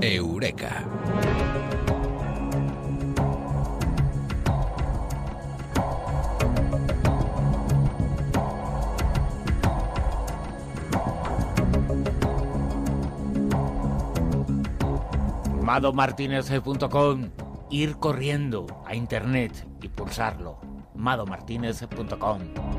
Eureka. madomartinez.com Ir corriendo a internet y pulsarlo. madomartinez.com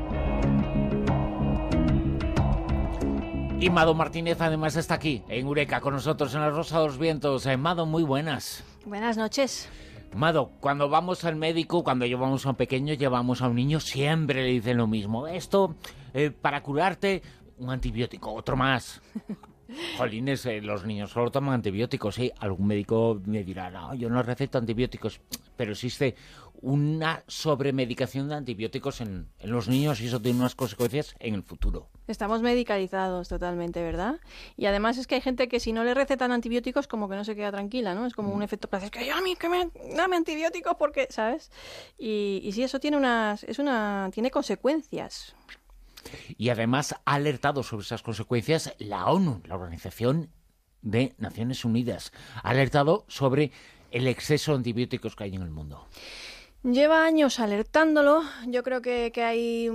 Y Mado Martínez además está aquí, en Eureka, con nosotros en la Rosa de los Vientos. Eh, Mado, muy buenas. Buenas noches. Mado, cuando vamos al médico, cuando llevamos a un pequeño, llevamos a un niño, siempre le dicen lo mismo. Esto, eh, para curarte, un antibiótico, otro más. Jolines, eh, los niños solo toman antibióticos, ¿sí? Algún médico me dirá, no, yo no receto antibióticos, pero existe una sobremedicación de antibióticos en, en, los niños y eso tiene unas consecuencias en el futuro. Estamos medicalizados totalmente, ¿verdad? Y además es que hay gente que si no le recetan antibióticos como que no se queda tranquila, ¿no? Es como un efecto placer, que a mí que me dame antibióticos porque, ¿sabes? Y, y sí, eso tiene unas, es una, tiene consecuencias. Y además ha alertado sobre esas consecuencias la ONU, la Organización de Naciones Unidas. Ha alertado sobre el exceso de antibióticos que hay en el mundo. Lleva años alertándolo. Yo creo que, hay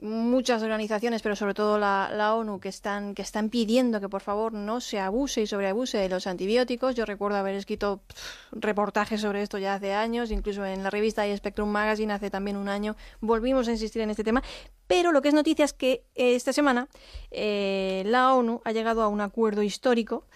muchas organizaciones, pero sobre todo la, la, ONU, que están, que están pidiendo que por favor no se abuse y sobreabuse de los antibióticos. Yo recuerdo haber escrito reportajes sobre esto ya hace años, incluso en la revista y Spectrum Magazine hace también un año volvimos a insistir en este tema. Pero lo que es noticia es que eh, esta semana eh, la ONU ha llegado a un acuerdo histórico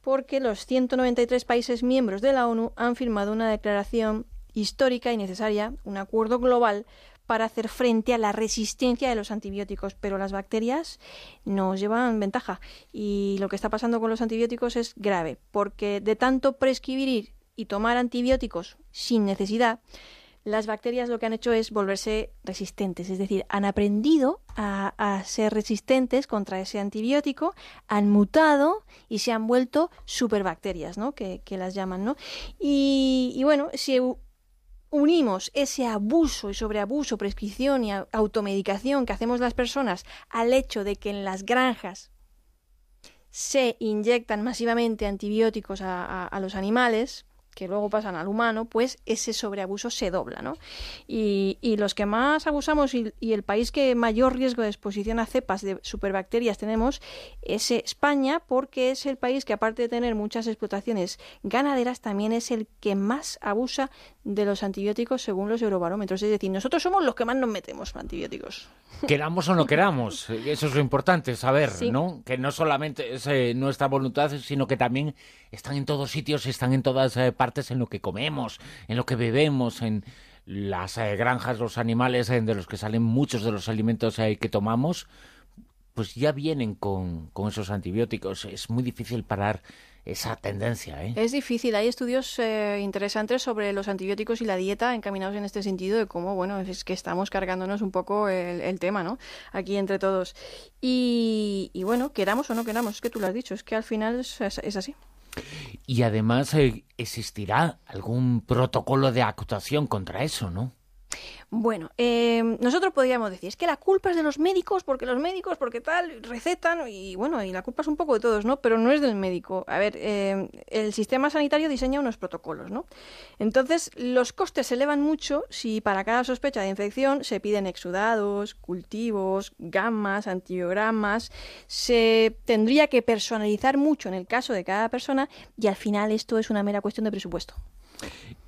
porque los 193 países miembros de la ONU han firmado una declaración histórica y necesaria, un acuerdo global para hacer frente a la resistencia de los antibióticos, pero las bacterias nos llevan ventaja. Y lo que está pasando con los antibióticos es grave, porque de tanto prescribir y tomar antibióticos sin necesidad, las bacterias lo que han hecho es volverse resistentes, es decir, han aprendido a, ser resistentes contra ese antibiótico, han mutado y se han vuelto superbacterias, ¿no? Que, las llaman, ¿no? Y, bueno, si unimos ese abuso y sobreabuso, prescripción y automedicación que hacemos las personas al hecho de que en las granjas se inyectan masivamente antibióticos a, a los animales, que luego pasan al humano, pues ese sobreabuso se dobla, ¿no? Y, y los que más abusamos y, y, el país que mayor riesgo de exposición a cepas de superbacterias tenemos es España, porque es el país que aparte de tener muchas explotaciones ganaderas, también es el que más abusa de los antibióticos según los eurobarómetros. Es decir, nosotros somos los que más nos metemos antibióticos. Queramos o no queramos, eso es lo importante, saber, sí. ¿no? Que no solamente es eh, nuestra voluntad, sino que también están en todos sitios, están en todas eh, partes en lo que comemos, en lo que bebemos, en las eh, granjas, los animales eh, de los que salen muchos de los alimentos eh, que tomamos, pues ya vienen con, con esos antibióticos. Es muy difícil parar esa tendencia. ¿eh? Es difícil. Hay estudios eh, interesantes sobre los antibióticos y la dieta encaminados en este sentido de cómo, bueno, es que estamos cargándonos un poco el, tema, ¿no? Aquí entre todos. Y, bueno, queramos o no queramos, es que tú lo has dicho, es que al final es, es así. Y además eh, existirá algún protocolo de actuación contra eso, ¿no? Bueno, eh, nosotros podríamos decir, es que la culpa es de los médicos, porque los médicos, porque tal, recetan, y bueno, y la culpa es un poco de todos, ¿no? Pero no es del médico. A ver, eh, el sistema sanitario diseña unos protocolos, ¿no? Entonces, los costes se elevan mucho si para cada sospecha de infección se piden exudados, cultivos, gamas, antibiogramas, se tendría que personalizar mucho en el caso de cada persona, y al final esto es una mera cuestión de presupuesto.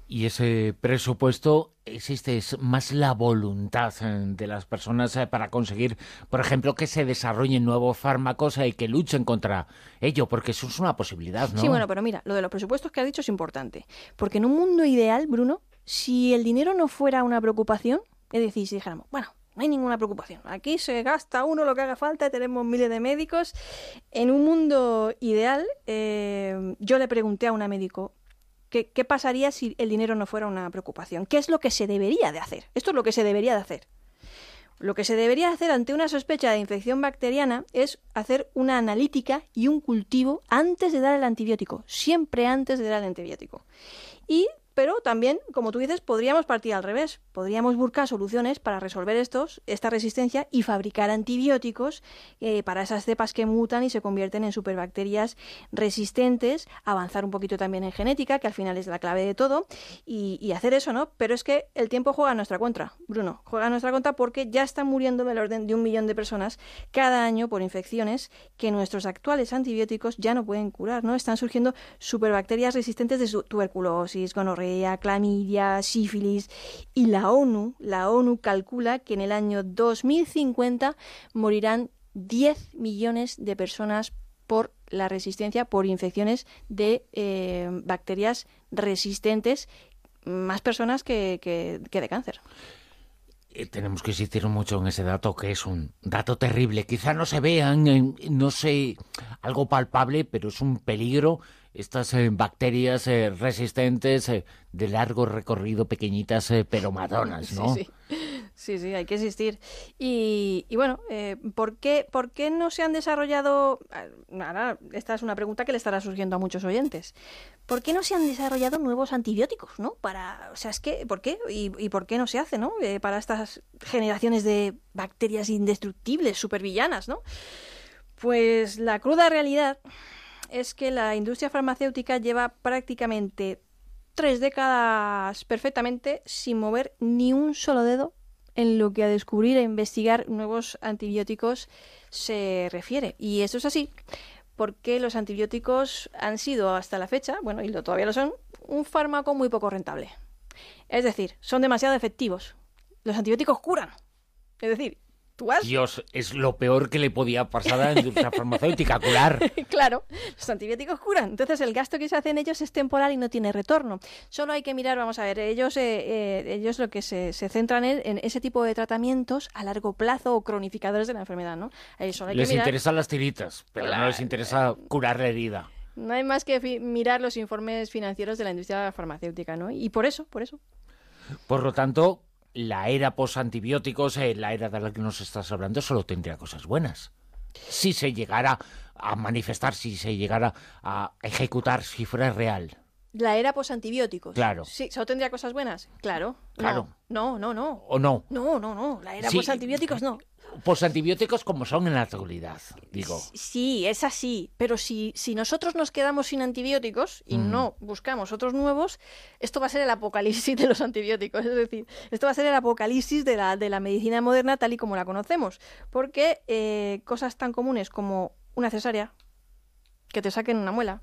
Y ese presupuesto existe, es más la voluntad de las personas eh, para conseguir, por ejemplo, que se desarrollen nuevos fármacos y que luchen contra ello, porque eso es una posibilidad, ¿no? Sí, bueno, pero mira, lo de los presupuestos que has dicho es importante, porque en un mundo ideal, Bruno, si el dinero no fuera una preocupación, es decir, si dijéramos, bueno, no hay ninguna preocupación. Aquí se gasta uno lo que haga falta, tenemos miles de médicos. En un mundo ideal, eh, yo le pregunté a una médico, ¿Qué, ¿Qué, pasaría si el dinero no fuera una preocupación? ¿Qué es lo que se debería de hacer? Esto es lo que se debería de hacer. Lo que se debería hacer ante una sospecha de infección bacteriana es hacer una analítica y un cultivo antes de dar el antibiótico, siempre antes de dar el antibiótico. Y pero también, como tú dices, podríamos partir al revés. Podríamos buscar soluciones para resolver estos, esta resistencia y fabricar antibióticos eh, para esas cepas que mutan y se convierten en superbacterias resistentes, avanzar un poquito también en genética, que al final es la clave de todo, y, hacer eso, ¿no? Pero es que el tiempo juega a nuestra contra, Bruno, juega a nuestra contra porque ya están muriendo del orden de un millón de personas cada año por infecciones que nuestros actuales antibióticos ya no pueden curar, ¿no? Están surgiendo superbacterias resistentes de tuberculosis, gonorrea, clamidia, sífilis y la ONU, la ONU calcula que en el año 2050 morirán 10 millones de personas por la resistencia por infecciones de eh, bacterias resistentes, más personas que, que, de cáncer. Eh, tenemos que insistir mucho en ese dato que es un dato terrible. Quizá no se vean, no sé, algo palpable, pero es un peligro estas eh, bacterias eh, resistentes de largo recorrido, pequeñitas pero madonas, ¿no? Sí, sí. Sí, sí, hay que existir. Y, y bueno, eh, ¿por, qué, ¿por qué no se han desarrollado... Ahora, esta es una pregunta que le estará surgiendo a muchos oyentes. ¿Por qué no se han desarrollado nuevos antibióticos, no? Para, o sea, es que, ¿por qué? ¿Y, y por qué no se hace, no? Eh, para estas generaciones de bacterias indestructibles, supervillanas, ¿no? Pues la cruda realidad es que la industria farmacéutica lleva prácticamente tres décadas perfectamente sin mover ni un solo dedo en lo que a descubrir e investigar nuevos antibióticos se refiere. Y eso es así porque los antibióticos han sido hasta la fecha, bueno, y lo, todavía lo son, un fármaco muy poco rentable. Es decir, son demasiado efectivos. Los antibióticos curan. Es decir, Dios, es lo peor que le podía pasar a la industria farmacéutica, curar. claro, los antibióticos curan. Entonces el gasto que se hace en ellos es temporal y no tiene retorno. Solo hay que mirar, vamos a ver, ellos, eh, eh, ellos lo que se, se centran en, en, ese tipo de tratamientos a largo plazo o cronificadores de la enfermedad, ¿no? Solo les mirar... interesan las tiritas, pero no les interesa curar la herida. No hay más que mirar los informes financieros de la industria farmacéutica, ¿no? Y por eso, por eso. Por lo tanto, la era post-antibióticos, eh, la era de la que nos estás hablando, solo tendría cosas buenas. Si se llegara a manifestar, si se llegara a ejecutar, si fuera real. La era posantibióticos. Claro. Sí, ¿solo tendría cosas buenas? Claro. Claro. No, no, no. ¿O no? No, no, no. La era sí, posantibióticos no. Posantibióticos como son en la actualidad, digo. Sí, es así. Pero si, si nosotros nos quedamos sin antibióticos y mm. no buscamos otros nuevos, esto va a ser el apocalipsis de los antibióticos. Es decir, esto va a ser el apocalipsis de la, de la medicina moderna tal y como la conocemos. Porque eh, cosas tan comunes como una cesárea, que te saquen una muela,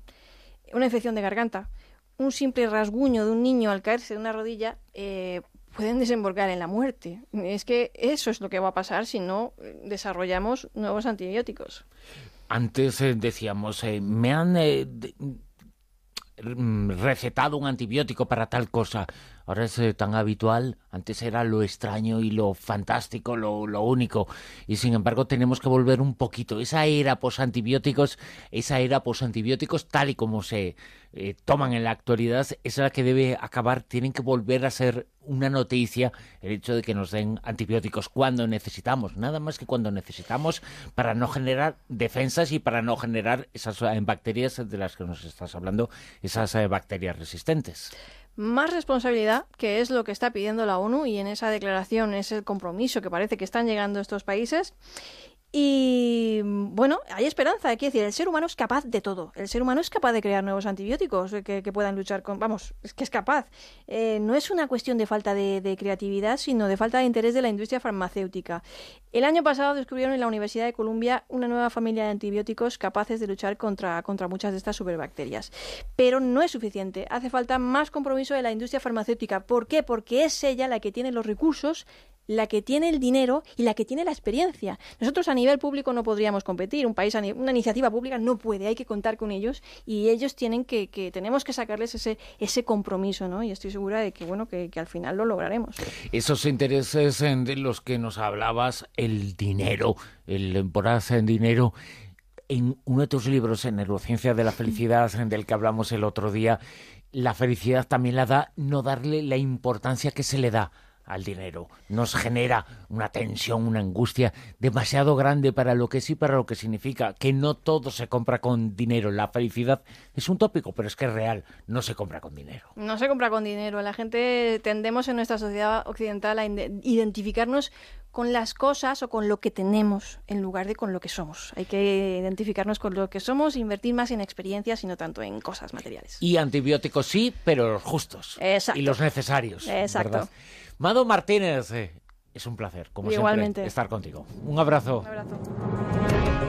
una infección de garganta, un simple rasguño de un niño al caerse de una rodilla eh, pueden desembocar en la muerte. Es que eso es lo que va a pasar si no desarrollamos nuevos antibióticos. Antes eh, decíamos, eh, me han eh, mm, recetado un antibiótico para tal cosa. Ahora es eh, tan habitual, antes era lo extraño y lo fantástico, lo, lo único. Y sin embargo tenemos que volver un poquito. Esa era posantibióticos, esa era posantibióticos tal y como se eh, toman en la actualidad, es la que debe acabar. Tienen que volver a ser una noticia el hecho de que nos den antibióticos cuando necesitamos, nada más que cuando necesitamos para no generar defensas y para no generar esas eh, bacterias de las que nos estás hablando, esas eh, bacterias resistentes más responsabilidad, que es lo que está pidiendo la ONU y en esa declaración es el compromiso que parece que están llegando estos países. Y bueno, hay esperanza, hay que decir, el ser humano es capaz de todo. El ser humano es capaz de crear nuevos antibióticos que, que puedan luchar con. Vamos, es que es capaz. Eh, no es una cuestión de falta de, de, creatividad, sino de falta de interés de la industria farmacéutica. El año pasado descubrieron en la Universidad de Columbia una nueva familia de antibióticos capaces de luchar contra, contra muchas de estas superbacterias. Pero no es suficiente. Hace falta más compromiso de la industria farmacéutica. ¿Por qué? Porque es ella la que tiene los recursos la que tiene el dinero y la que tiene la experiencia. Nosotros a nivel público no podríamos competir, un país, una iniciativa pública no puede, hay que contar con ellos y ellos tienen que, que tenemos que sacarles ese, ese compromiso, ¿no? Y estoy segura de que, bueno, que, que al final lo lograremos. Esos intereses de los que nos hablabas, el dinero, el voraz en dinero, en uno de tus libros, en Neurociencia de la Felicidad, del que hablamos el otro día, la felicidad también la da no darle la importancia que se le da al dinero. Nos genera una tensión, una angustia demasiado grande para lo que sí, para lo que significa que no todo se compra con dinero. La felicidad es un tópico, pero es que es real, no se compra con dinero. No se compra con dinero. La gente tendemos en nuestra sociedad occidental a identificarnos con las cosas o con lo que tenemos en lugar de con lo que somos. Hay que identificarnos con lo que somos invertir más en experiencias y no tanto en cosas materiales. Y antibióticos sí, pero los justos. Exacto. Y los necesarios. Exacto. Mado Martínez, eh, es un placer, como siempre, estar contigo. Un abrazo. Un abrazo.